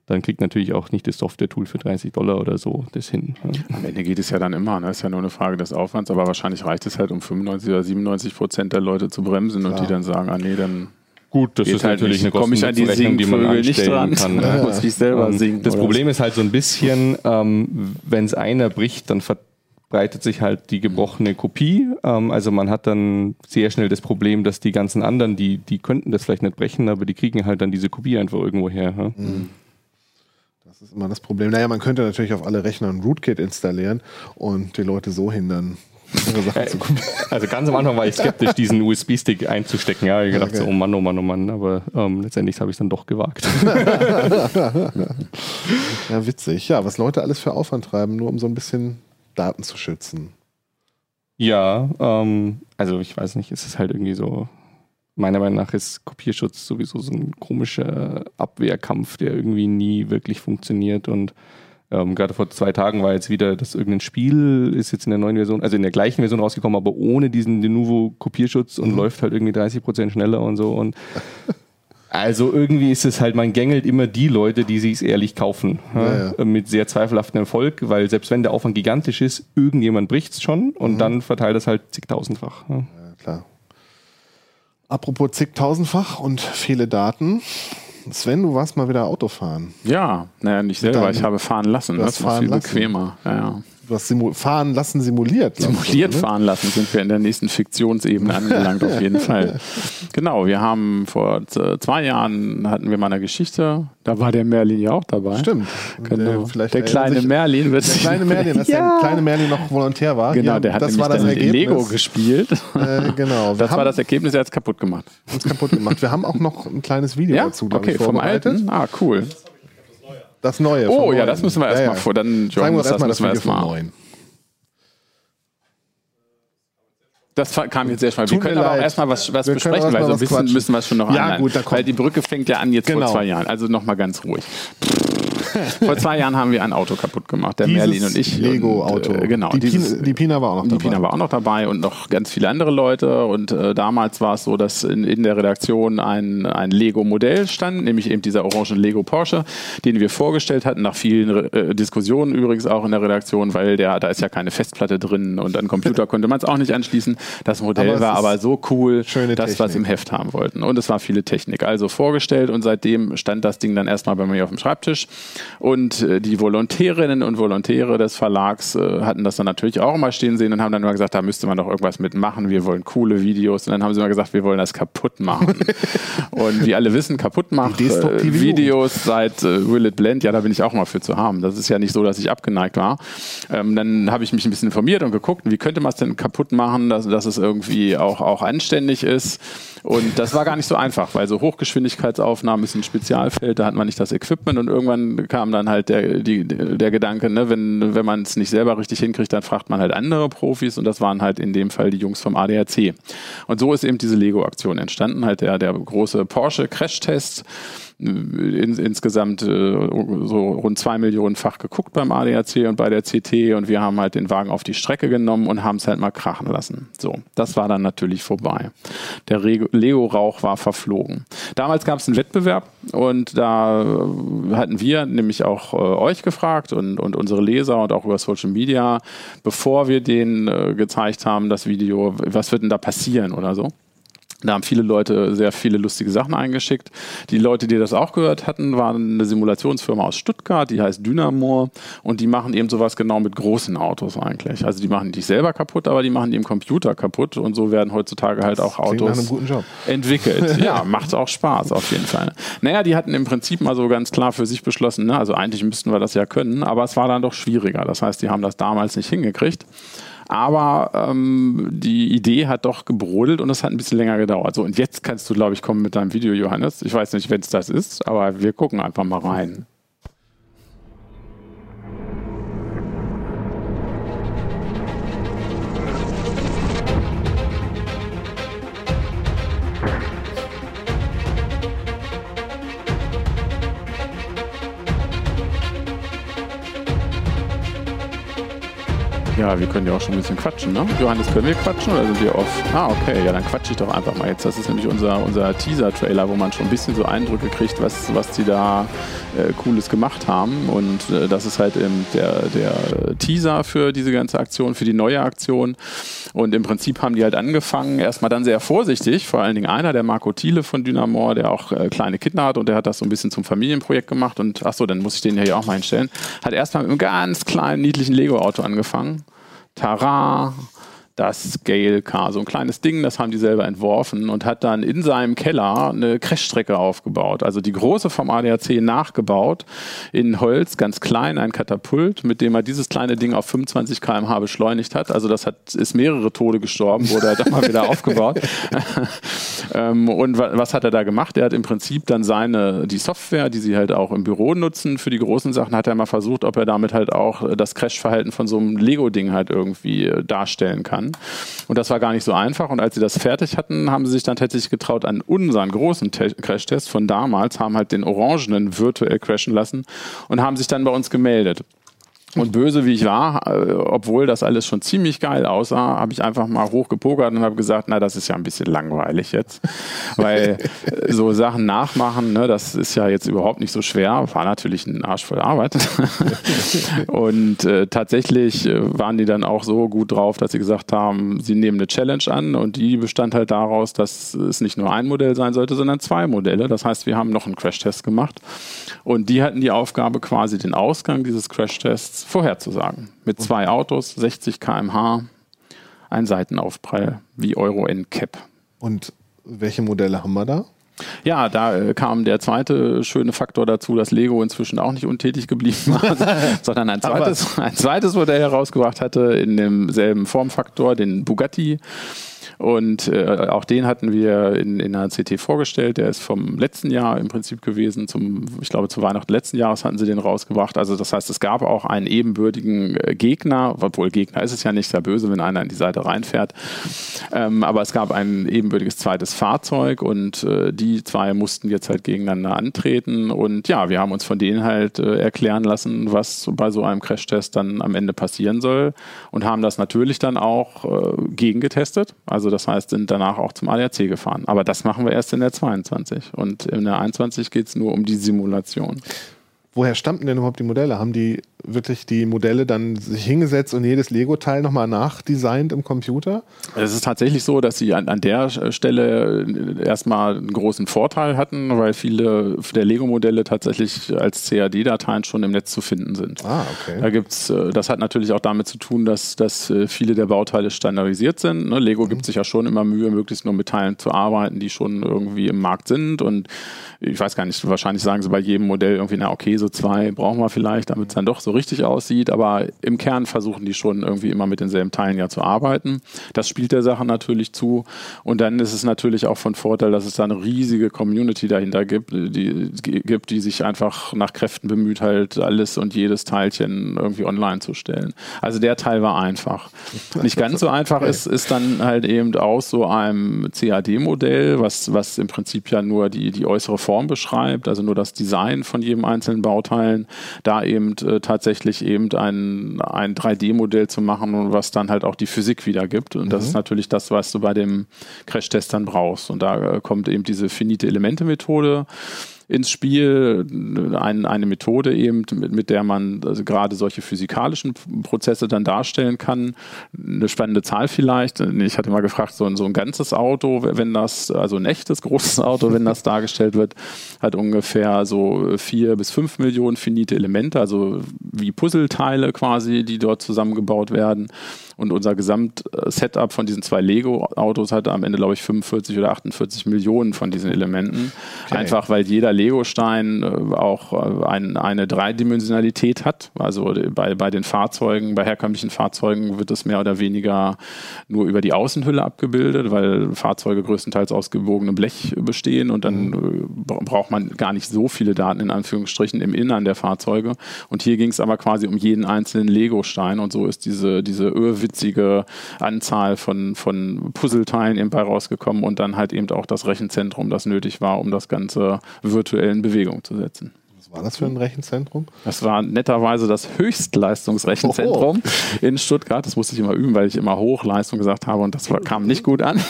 dann kriegt natürlich auch nicht das Software-Tool für 30 Dollar oder so das hin. Ja. Am Ende geht es ja dann immer, ne? ist ja nur eine Frage des Aufwands, aber wahrscheinlich reicht es halt, um 95 oder 97 Prozent der Leute zu bremsen und Klar. die dann sagen, ah nee, dann Gut, das Geht ist halt natürlich nicht. eine an die Kostenrechnung, die man anstellen dran. kann. Da muss ich selber Ähm, singen. Das Problem ist halt so ein bisschen, ähm, wenn es einer bricht, dann verbreitet sich halt die gebrochene Kopie. Ähm, also man hat dann sehr schnell das Problem, dass die ganzen anderen, die, die könnten das vielleicht nicht brechen, aber die kriegen halt dann diese Kopie einfach irgendwo her. Ja? Das ist immer das Problem. Naja, man könnte natürlich auf alle Rechner ein Rootkit installieren und die Leute so hindern, kopieren. Also ganz am Anfang war ich skeptisch, diesen USB-Stick einzustecken. Ja, ich gedacht Okay. so, oh Mann, oh Mann, oh Mann. Aber ähm, letztendlich habe ich es dann doch gewagt. Ja, witzig. Ja, was Leute alles für Aufwand treiben, nur um so ein bisschen Daten zu schützen. Ja, ähm, also ich weiß nicht, es ist halt irgendwie so, meiner Meinung nach ist Kopierschutz sowieso so ein komischer Abwehrkampf, der irgendwie nie wirklich funktioniert und ähm, gerade vor zwei Tagen war jetzt wieder, dass irgendein Spiel ist jetzt in der neuen Version, also in der gleichen Version rausgekommen, aber ohne diesen Denuvo Kopierschutz und läuft halt irgendwie 30 Prozent schneller und so und also irgendwie ist es halt, man gängelt immer die Leute, die sich ehrlich kaufen. Ja, Ja, Mit sehr zweifelhaftem Erfolg, weil selbst wenn der Aufwand gigantisch ist, irgendjemand bricht es schon und dann verteilt es halt zigtausendfach. Ja, klar. Apropos zigtausendfach und viele Daten. Sven, du warst mal wieder Autofahren. Ja, naja, nicht selber, ich habe fahren lassen. Das hast war viel lassen. bequemer. Ja, ja. Du hast simu fahren lassen simuliert. Simuliert ne? fahren lassen sind wir in der nächsten Fiktionsebene angelangt, auf jeden Fall. Genau, wir haben vor zwei Jahren hatten wir mal eine Geschichte, da war der Merlin ja auch dabei. Stimmt. Genau. vielleicht der erinnern kleine sich- Merlin wird Der kleine Merlin, als ja. der kleine Merlin noch Volontär war. Genau, der hat das nämlich war das Ergebnis. Lego gespielt. Äh, genau. Das war das Ergebnis, er hat es kaputt gemacht. uns kaputt gemacht. Wir haben auch noch ein kleines Video Ja, dazu, okay, ich, vom vorbereitet. alten. Ah, cool. Das neue. Oh ja, das müssen wir erstmal vor. Dann, Zeigen wir Johannes, uns erstmal das müssen wir erstmal. Das kam jetzt sehr schnell. Wir können aber auch leid. erstmal was, was besprechen, weil so ein bisschen quatschen. müssen wir es schon noch Ja, anleihen. gut, da kommt- Weil die Brücke fängt ja an jetzt Genau. vor zwei Jahren. Also nochmal ganz ruhig. vor zwei Jahren haben wir ein Auto kaputt gemacht, der Dieses Merlin und ich. Lego-Auto. Äh, genau. Die, dieses, Pina, die Pina war auch noch die dabei. Pina war auch noch dabei und noch ganz viele andere Leute. Und äh, damals war es so, dass in, in der Redaktion ein, ein Lego-Modell stand, nämlich eben dieser orange Lego Porsche, den wir vorgestellt hatten, nach vielen äh, Diskussionen übrigens auch in der Redaktion, weil der, da ist ja keine Festplatte drin und an Computer konnte man es auch nicht anschließen. Das Modell Aber war aber so cool, dass wir es im Heft haben wollten. Und es war viele Technik. Also vorgestellt und seitdem stand das Ding dann erstmal bei mir auf dem Schreibtisch. Und äh, die Volontärinnen und Volontäre des Verlags äh, hatten das dann natürlich auch mal stehen sehen und haben dann immer gesagt, da müsste man doch irgendwas mitmachen. Wir wollen coole Videos. Und dann haben sie immer gesagt, wir wollen das kaputt machen. und wie alle wissen, kaputt machen äh, Videos seit äh, Will It Blend, ja, da bin ich auch mal für zu haben. Das ist ja nicht so, dass ich abgeneigt war. Ähm, dann habe ich mich ein bisschen informiert und geguckt, wie könnte man es denn kaputt machen, dass, dass es irgendwie auch, auch anständig ist. Und das war gar nicht so einfach, weil so Hochgeschwindigkeitsaufnahmen ist ein Spezialfeld, da hat man nicht das Equipment und irgendwann kam dann halt der, die, der Gedanke, ne, wenn, wenn man es nicht selber richtig hinkriegt, dann fragt man halt andere Profis und das waren halt in dem Fall die Jungs vom ADAC. Und so ist eben diese Lego-Aktion entstanden, halt der, der große Porsche Crash-Test in, insgesamt äh, so rund zwei Millionen Fach geguckt beim ADAC und bei der CT und wir haben halt den Wagen auf die Strecke genommen und haben es halt mal krachen lassen. So, das war dann natürlich vorbei. Der Lego-Rauch war verflogen. Damals gab es einen Wettbewerb und da äh, hatten wir nämlich auch äh, euch gefragt und, und unsere Leser und auch über Social Media, bevor wir den äh, gezeigt haben, das Video, was wird denn da passieren oder so. Da haben viele Leute sehr viele lustige Sachen eingeschickt. Die Leute, die das auch gehört hatten, waren eine Simulationsfirma aus Stuttgart, die heißt Dynamo und die machen eben sowas genau mit großen Autos eigentlich. Also die machen die selber kaputt, aber die machen die im Computer kaputt und so werden heutzutage halt auch Autos entwickelt. Ja, macht auch Spaß auf jeden Fall. Naja, die hatten im Prinzip mal so ganz klar für sich beschlossen, ne? also eigentlich müssten wir das ja können, aber es war dann doch schwieriger. Das heißt, die haben das damals nicht hingekriegt. Aber ähm, die Idee hat doch gebrodelt und es hat ein bisschen länger gedauert. So, und jetzt kannst du, glaube ich, kommen mit deinem Video, Johannes. Ich weiß nicht, wenn es das ist, aber wir gucken einfach mal rein. Ja, wir können ja auch schon ein bisschen quatschen, ne? Johannes, können wir quatschen oder sind wir off? Ah, okay, ja, dann quatsche ich doch einfach mal jetzt. Das ist nämlich unser, unser Teaser-Trailer, wo man schon ein bisschen so Eindrücke kriegt, was, was die da äh, Cooles gemacht haben. Und äh, das ist halt ähm, der, der Teaser für diese ganze Aktion, für die neue Aktion. Und im Prinzip haben die halt angefangen, erstmal dann sehr vorsichtig, vor allen Dingen einer, der Marco Thiele von Dynamor, der auch äh, kleine Kinder hat und der hat das so ein bisschen zum Familienprojekt gemacht. Und ach so, dann muss ich den hier auch mal hinstellen. Hat erstmal mit einem ganz kleinen, niedlichen Lego-Auto angefangen. Tara, das Scale Car, so ein kleines Ding, das haben die selber entworfen und hat dann in seinem Keller eine Crashstrecke aufgebaut. Also die große vom ADAC nachgebaut, in Holz, ganz klein, ein Katapult, mit dem er dieses kleine Ding auf 25 km/h beschleunigt hat. Also das hat, ist mehrere Tode gestorben, wurde er dann mal wieder aufgebaut. ähm, und was hat er da gemacht? Er hat im Prinzip dann seine, die Software, die sie halt auch im Büro nutzen für die großen Sachen, hat er mal versucht, ob er damit halt auch das Crashverhalten von so einem Lego-Ding halt irgendwie äh, darstellen kann kann. Und das war gar nicht so einfach. Und als sie das fertig hatten, haben sie sich dann tatsächlich getraut, an unseren großen Crash-Test von damals, haben halt den orangenen virtuell crashen lassen und haben sich dann bei uns gemeldet. Und böse wie ich war, äh, obwohl das alles schon ziemlich geil aussah, habe ich einfach mal hochgepokert und habe gesagt, na, das ist ja ein bisschen langweilig jetzt. Weil äh, so Sachen nachmachen, ne, das ist ja jetzt überhaupt nicht so schwer. War natürlich ein Arsch voll Arbeit. und äh, tatsächlich äh, waren die dann auch so gut drauf, dass sie gesagt haben, sie nehmen eine Challenge an und die bestand halt daraus, dass es nicht nur ein Modell sein sollte, sondern zwei Modelle. Das heißt, wir haben noch einen Crashtest gemacht und die hatten die Aufgabe, quasi den Ausgang dieses Crashtests vorherzusagen. Mit zwei Autos, 60 km/h, ein Seitenaufprall wie Euro NCAP. Und welche Modelle haben wir da? Ja, da äh, kam der zweite schöne Faktor dazu, dass Lego inzwischen auch nicht untätig geblieben war, sondern ein zweites, ein zweites Modell herausgebracht hatte in demselben Formfaktor, den Bugatti. Und äh, auch den hatten wir in, in einer CT vorgestellt. Der ist vom letzten Jahr im Prinzip gewesen. Zum, ich glaube, zu Weihnachten letzten Jahres hatten sie den rausgebracht. Also das heißt, es gab auch einen ebenbürtigen äh, Gegner, obwohl Gegner ist es ja nicht sehr böse, wenn einer in die Seite reinfährt. Ähm, aber es gab ein ebenbürtiges zweites Fahrzeug und äh, die zwei mussten jetzt halt gegeneinander antreten. Und ja, wir haben uns von denen halt äh, erklären lassen, was bei so einem Crashtest dann am Ende passieren soll und haben das natürlich dann auch äh, gegengetestet. Also das heißt, sind danach auch zum ADAC gefahren. Aber das machen wir erst in der 22. Und in der 21 geht es nur um die Simulation. Woher stammten denn überhaupt die Modelle? Haben die wirklich die Modelle dann sich hingesetzt und jedes Lego-Teil nochmal nachdesignt im Computer? Es ist tatsächlich so, dass sie an, an der Stelle erstmal einen großen Vorteil hatten, weil viele der Lego-Modelle tatsächlich als CAD-Dateien schon im Netz zu finden sind. Ah, okay. Da gibt's, äh, das hat natürlich auch damit zu tun, dass, dass äh, viele der Bauteile standardisiert sind. Ne? Lego mhm. gibt sich ja schon immer Mühe, möglichst nur mit Teilen zu arbeiten, die schon irgendwie im Markt sind. Und ich weiß gar nicht, wahrscheinlich sagen sie bei jedem Modell irgendwie, na okay, so zwei brauchen wir vielleicht, damit es dann doch so richtig aussieht, aber im Kern versuchen die schon irgendwie immer mit denselben Teilen ja zu arbeiten. Das spielt der Sache natürlich zu. Und dann ist es natürlich auch von Vorteil, dass es da eine riesige Community dahinter gibt, die, gibt, die sich einfach nach Kräften bemüht, halt alles und jedes Teilchen irgendwie online zu stellen. Also der Teil war einfach. Nicht ganz so einfach ist, ist dann halt eben aus so einem CAD-Modell, was, was im Prinzip ja nur die, die äußere Form beschreibt, also nur das Design von jedem einzelnen Bauteilen, da eben äh, tatsächlich eben ein, ein 3D-Modell zu machen und was dann halt auch die Physik wiedergibt. Und das mhm. ist natürlich das, was du bei dem Crash-Test dann brauchst. Und da äh, kommt eben diese finite Elemente-Methode ins Spiel, ein, eine Methode eben, mit, mit der man also gerade solche physikalischen Prozesse dann darstellen kann. Eine spannende Zahl vielleicht. Ich hatte mal gefragt, so so ein ganzes Auto, wenn das, also ein echtes großes Auto, wenn das dargestellt wird, hat ungefähr so vier bis fünf Millionen finite Elemente, also wie Puzzleteile quasi, die dort zusammengebaut werden. Und unser Gesamtsetup von diesen zwei Lego-Autos hatte am Ende, glaube ich, 45 oder 48 Millionen von diesen Elementen. Okay. Einfach weil jeder Lego-Stein äh, auch äh, ein, eine Dreidimensionalität hat. Also bei, bei den Fahrzeugen, bei herkömmlichen Fahrzeugen wird es mehr oder weniger nur über die Außenhülle abgebildet, weil Fahrzeuge größtenteils aus gebogenem Blech bestehen und dann mhm. Äh, braucht man gar nicht so viele Daten in Anführungsstrichen im Innern der Fahrzeuge. Und hier ging es aber quasi um jeden einzelnen Lego-Stein und so ist diese, diese witzige Anzahl von, von Puzzleteilen eben rausgekommen und dann halt eben auch das Rechenzentrum, das nötig war, um das Ganze virtuell in Bewegung zu setzen. War das für ein Rechenzentrum? Das war netterweise das Höchstleistungsrechenzentrum oh. in Stuttgart. Das musste ich immer üben, weil ich immer Hochleistung gesagt habe und das kam nicht gut an.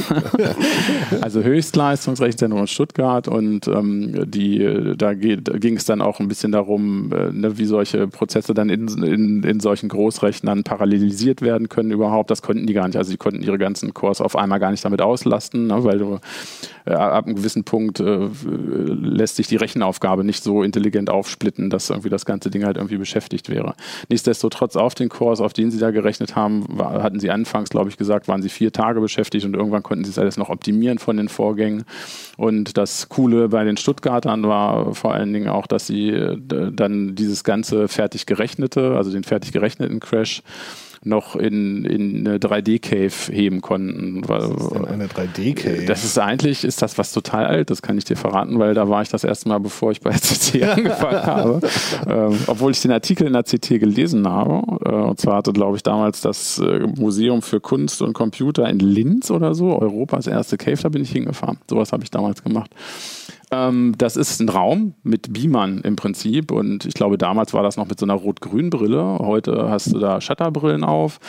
also Höchstleistungsrechenzentrum in Stuttgart und ähm, die, da, da ging es dann auch ein bisschen darum, äh, ne, wie solche Prozesse dann in, in, in solchen Großrechnern parallelisiert werden können überhaupt. Das konnten die gar nicht. Also die konnten ihre ganzen Cores auf einmal gar nicht damit auslasten, ne, weil du äh, ab einem gewissen Punkt äh, lässt sich die Rechenaufgabe nicht so intelligent aufsplitten, dass irgendwie das ganze Ding halt irgendwie beschäftigt wäre. Nichtsdestotrotz auf den Kurs, auf den sie da gerechnet haben, war, hatten sie anfangs, glaube ich, gesagt, waren sie vier Tage beschäftigt und irgendwann konnten sie es alles noch optimieren von den Vorgängen. Und das Coole bei den Stuttgartern war vor allen Dingen auch, dass sie äh, dann dieses ganze fertig gerechnete, also den fertig gerechneten Crash, noch in, in eine 3D-Cave heben konnten. Was ist denn eine 3D-Cave? Das ist eigentlich, ist das was total alt, das kann ich dir verraten, weil da war ich das erste Mal, bevor ich bei CT angefangen habe. Ähm, obwohl ich den Artikel in der CT gelesen habe. Äh, und zwar hatte, glaube ich, damals das äh, Museum für Kunst und Computer in Linz oder so, Europas erste Cave, da bin ich hingefahren. Sowas habe ich damals gemacht. Ähm, das ist ein Raum mit Beamern im Prinzip und ich glaube, damals war das noch mit so einer Rot-Grün-Brille. Heute hast du da Shutterbrillen auf.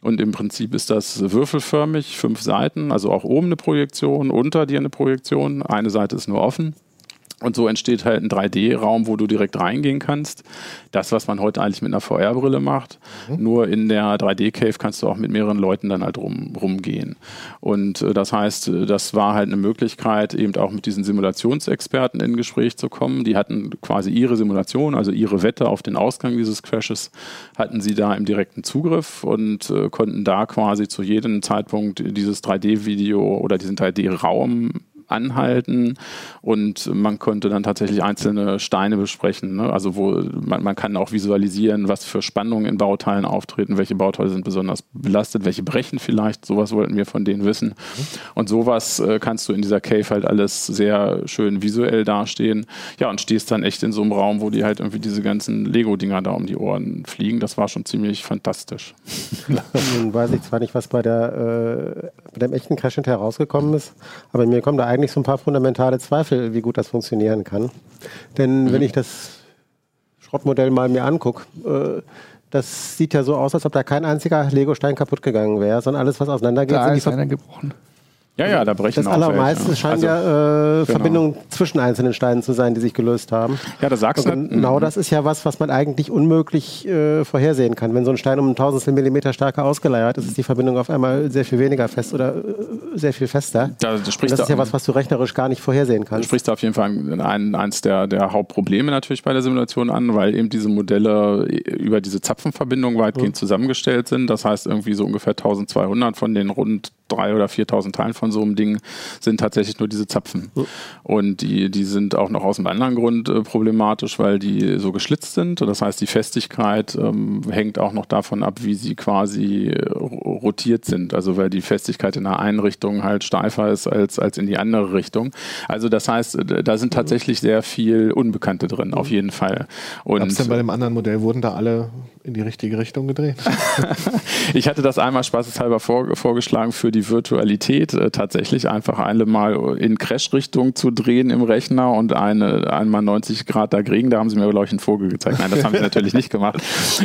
Und im Prinzip ist das würfelförmig, fünf Seiten, also auch oben eine Projektion, unter dir eine Projektion. Eine Seite ist nur offen. Und so entsteht halt ein 3D-Raum, wo du direkt reingehen kannst. Das, was man heute eigentlich mit einer VR-Brille macht. Mhm. Nur in der 3D-Cave kannst du auch mit mehreren Leuten dann halt rum, rumgehen. Und äh, das heißt, äh, das war halt eine Möglichkeit, eben auch mit diesen Simulationsexperten in Gespräch zu kommen. Die hatten quasi ihre Simulation, also ihre Wette auf den Ausgang dieses Crashes, hatten sie da im direkten Zugriff und äh, konnten da quasi zu jedem Zeitpunkt dieses 3D-Video oder diesen 3D-Raum anhalten und man konnte dann tatsächlich einzelne Steine besprechen. Ne? Also wo man, man kann auch visualisieren, was für Spannungen in Bauteilen auftreten, welche Bauteile sind besonders belastet, welche brechen vielleicht. Sowas wollten wir von denen wissen. Und sowas äh, kannst du in dieser Cave halt alles sehr schön visuell dastehen. Ja, und stehst dann echt in so einem Raum, wo die halt irgendwie diese ganzen Lego-Dinger da um die Ohren fliegen. Das war schon ziemlich fantastisch. Nun weiß ich zwar nicht, was bei, der, äh, bei dem echten Crash hinterher rausgekommen ist, aber mir kommen da eigentlich so ein paar fundamentale Zweifel, wie gut das funktionieren kann. Denn mhm. wenn ich das Schrottmodell mal mir angucke, äh, das sieht ja so aus, als ob da kein einziger Lego-Stein kaputt gegangen wäre, sondern alles, was auseinandergeht, da ist einer gebrochen. Ja, ja, da brechen Das allermeiste welche. scheinen also, ja äh, genau. Verbindungen zwischen einzelnen Steinen zu sein, die sich gelöst haben. Ja, da sagst du. Genau, das ist ja was, was man eigentlich unmöglich äh, vorhersehen kann. Wenn so ein Stein um ein Tausendstel Millimeter stärker ausgeleiert ist, ist die Verbindung auf einmal sehr viel weniger fest oder äh, sehr viel fester. Da, das ist ja was, was du rechnerisch gar nicht vorhersehen kannst. Du sprichst da auf jeden Fall ein, eins der, der Hauptprobleme natürlich bei der Simulation an, weil eben diese Modelle über diese Zapfenverbindung weitgehend mhm. zusammengestellt sind. Das heißt, irgendwie so ungefähr 1200 von den rund 3.000 oder 4.000 Teilen von so einem Ding sind tatsächlich nur diese Zapfen. Mhm. Und die, die sind auch noch aus einem anderen Grund äh, problematisch, weil die so geschlitzt sind. Das heißt, die Festigkeit ähm, hängt auch noch davon ab, wie sie quasi äh, rotiert sind. Also weil die Festigkeit in der einen Richtung halt steifer ist als, als in die andere Richtung. Also das heißt, äh, da sind tatsächlich sehr viel Unbekannte drin, auf jeden Fall. Und Gab es denn bei dem anderen Modell, wurden da alle in die richtige Richtung gedreht? ich hatte das einmal spaßeshalber vor, vorgeschlagen für die Virtualität, äh, tatsächlich einfach eine mal in Crash-Richtung zu drehen im Rechner und eine einmal 90 Grad dagegen. Da haben sie mir, glaube ich, einen Vogel gezeigt. Nein, das haben sie natürlich nicht gemacht.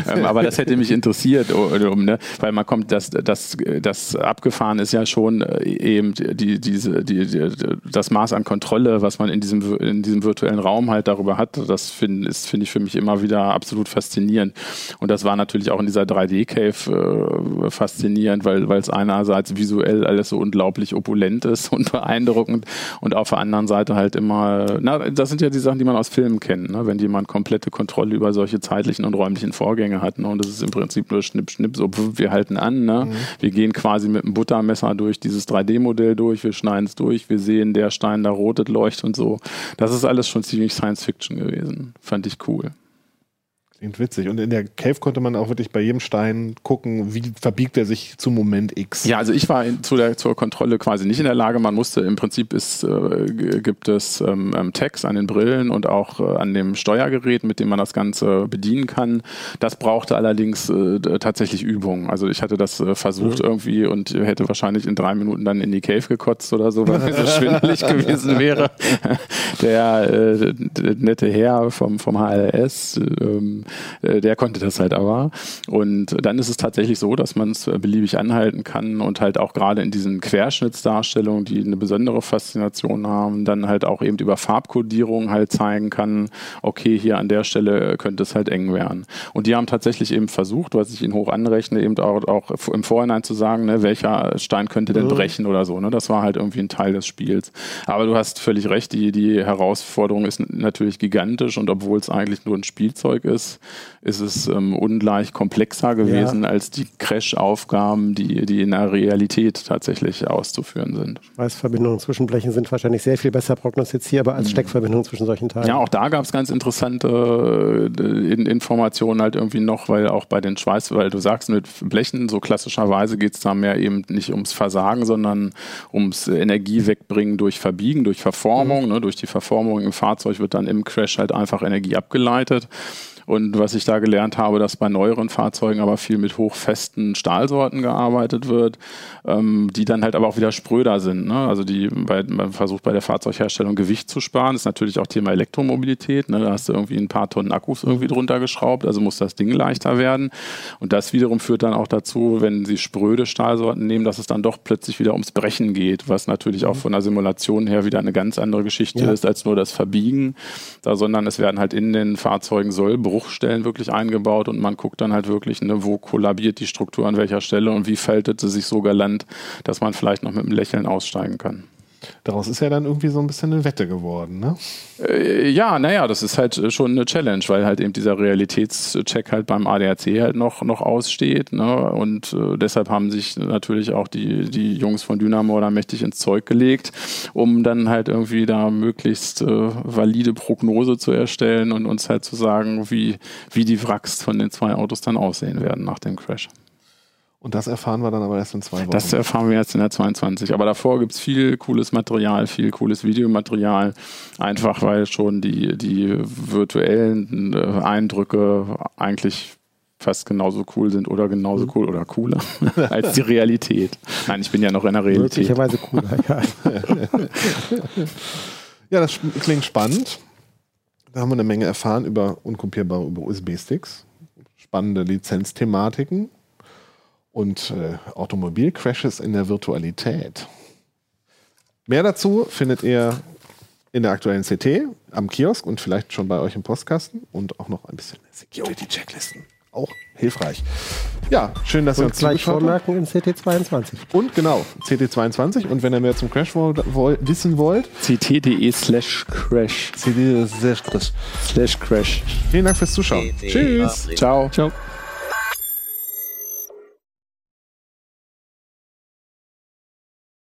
Ähm, aber das hätte mich interessiert, um, ne? weil man kommt, das, das, das Abgefahren ist ja schon äh, eben die, diese, die, die, das Maß an Kontrolle, was man in diesem, in diesem virtuellen Raum halt darüber hat. Das finde find ich für mich immer wieder absolut faszinierend. Und und das war natürlich auch in dieser 3D-Cave äh, faszinierend, weil es einerseits visuell alles so unglaublich opulent ist und beeindruckend und auf der anderen Seite halt immer, na, das sind ja die Sachen, die man aus Filmen kennt, ne? wenn jemand komplette Kontrolle über solche zeitlichen und räumlichen Vorgänge hat. Ne? Und das ist im Prinzip nur Schnipp, Schnipp, so wir halten an. Ne? Mhm. Wir gehen quasi mit einem Buttermesser durch dieses 3D-Modell durch, wir schneiden es durch, wir sehen, der Stein da rotet, leuchtet und so. Das ist alles schon ziemlich Science Fiction gewesen. Fand ich cool. Klingt witzig. Und in der Cave konnte man auch wirklich bei jedem Stein gucken, wie verbiegt er sich zum Moment X. Ja, also ich war in, zu der, zur Kontrolle quasi nicht in der Lage. Man musste im Prinzip ist, äh, gibt es ähm, ähm, Tags an den Brillen und auch äh, an dem Steuergerät, mit dem man das Ganze bedienen kann. Das brauchte allerdings äh, tatsächlich Übung. Also ich hatte das äh, versucht mhm. irgendwie und hätte wahrscheinlich in drei Minuten dann in die Cave gekotzt oder so, weil mir so schwindelig gewesen wäre. Der, äh, der, nette Herr vom, vom HLS, ähm, äh, der konnte das halt aber. Und dann ist es tatsächlich so, dass man es äh, beliebig anhalten kann und halt auch gerade in diesen Querschnittsdarstellungen, die eine besondere Faszination haben, dann halt auch eben über Farbkodierung halt zeigen kann, okay, hier an der Stelle könnte es halt eng werden. Und die haben tatsächlich eben versucht, was ich ihnen hoch anrechne, eben auch, auch im Vorhinein zu sagen, ne, welcher Stein könnte denn mhm. brechen oder so. Ne? Das war halt irgendwie ein Teil des Spiels. Aber du hast völlig recht, die, die Herausforderung ist natürlich gigantisch und obwohl es eigentlich nur ein Spielzeug ist, ist es ähm, ungleich komplexer gewesen ja. als die Crash-Aufgaben, die, die in der Realität tatsächlich auszuführen sind. Schweißverbindungen zwischen Blechen sind wahrscheinlich sehr viel besser prognostizierbar als mhm. Steckverbindungen zwischen solchen Teilen. Ja, auch da gab es ganz interessante äh, Informationen halt irgendwie noch, weil auch bei den Schweiß, weil du sagst, mit Blechen, so klassischerweise geht es da mehr eben nicht ums Versagen, sondern ums Energie wegbringen durch Verbiegen, durch Verformung. Mhm. Ne, durch die Verformung im Fahrzeug wird dann im Crash halt einfach Energie abgeleitet. Und was ich da gelernt habe, dass bei neueren Fahrzeugen aber viel mit hochfesten Stahlsorten gearbeitet wird, ähm, die dann halt aber auch wieder spröder sind. Ne? Also die bei, man versucht bei der Fahrzeugherstellung Gewicht zu sparen. Das ist natürlich auch Thema Elektromobilität. Ne? Da hast du irgendwie ein paar Tonnen Akkus irgendwie drunter geschraubt, also muss das Ding leichter werden. Und das wiederum führt dann auch dazu, wenn sie spröde Stahlsorten nehmen, dass es dann doch plötzlich wieder ums Brechen geht, was natürlich auch von der Simulation her wieder eine ganz andere Geschichte ja. ist als nur das Verbiegen, da, sondern es werden halt in den Fahrzeugen Sollbruch Bruchstellen wirklich eingebaut und man guckt dann halt wirklich, ne, wo kollabiert die Struktur an welcher Stelle und wie faltet sie sich so galant, dass man vielleicht noch mit einem Lächeln aussteigen kann. Daraus ist ja dann irgendwie so ein bisschen eine Wette geworden, ne? Äh, ja, naja, das ist halt äh, schon eine Challenge, weil halt eben dieser Realitätscheck halt beim ADAC halt noch, noch aussteht. Ne? Und äh, deshalb haben sich natürlich auch die, die Jungs von Dynamo da mächtig ins Zeug gelegt, um dann halt irgendwie da möglichst äh, valide Prognose zu erstellen und uns halt zu sagen, wie, wie die Wracks von den zwei Autos dann aussehen werden nach dem Crash. Und das erfahren wir dann aber erst in zwei Wochen. Das erfahren wir jetzt in der 22. Aber davor gibt es viel cooles Material, viel cooles Videomaterial. Einfach weil schon die, die virtuellen äh, Eindrücke eigentlich fast genauso cool sind oder genauso cool oder cooler als die Realität. Nein, ich bin ja noch in der Realität. Möglicherweise cooler, ja. ja, das klingt spannend. Da haben wir eine Menge erfahren über unkopierbare über USB-Sticks. Spannende Lizenzthematiken und äh, Automobilcrashes in der Virtualität. Mehr dazu findet ihr in der aktuellen CT am Kiosk und vielleicht schon bei euch im Postkasten und auch noch ein bisschen Security-Checklisten. Auch hilfreich. Ja, schön, dass und ihr uns gleich vormerken in CT22. Und genau, CT22. Und wenn ihr mehr zum Crash wissen wollt, ct.de slash crash. ct slash crash. Slash crash. Vielen Dank fürs Zuschauen. Tschüss. Ciao. Ciao.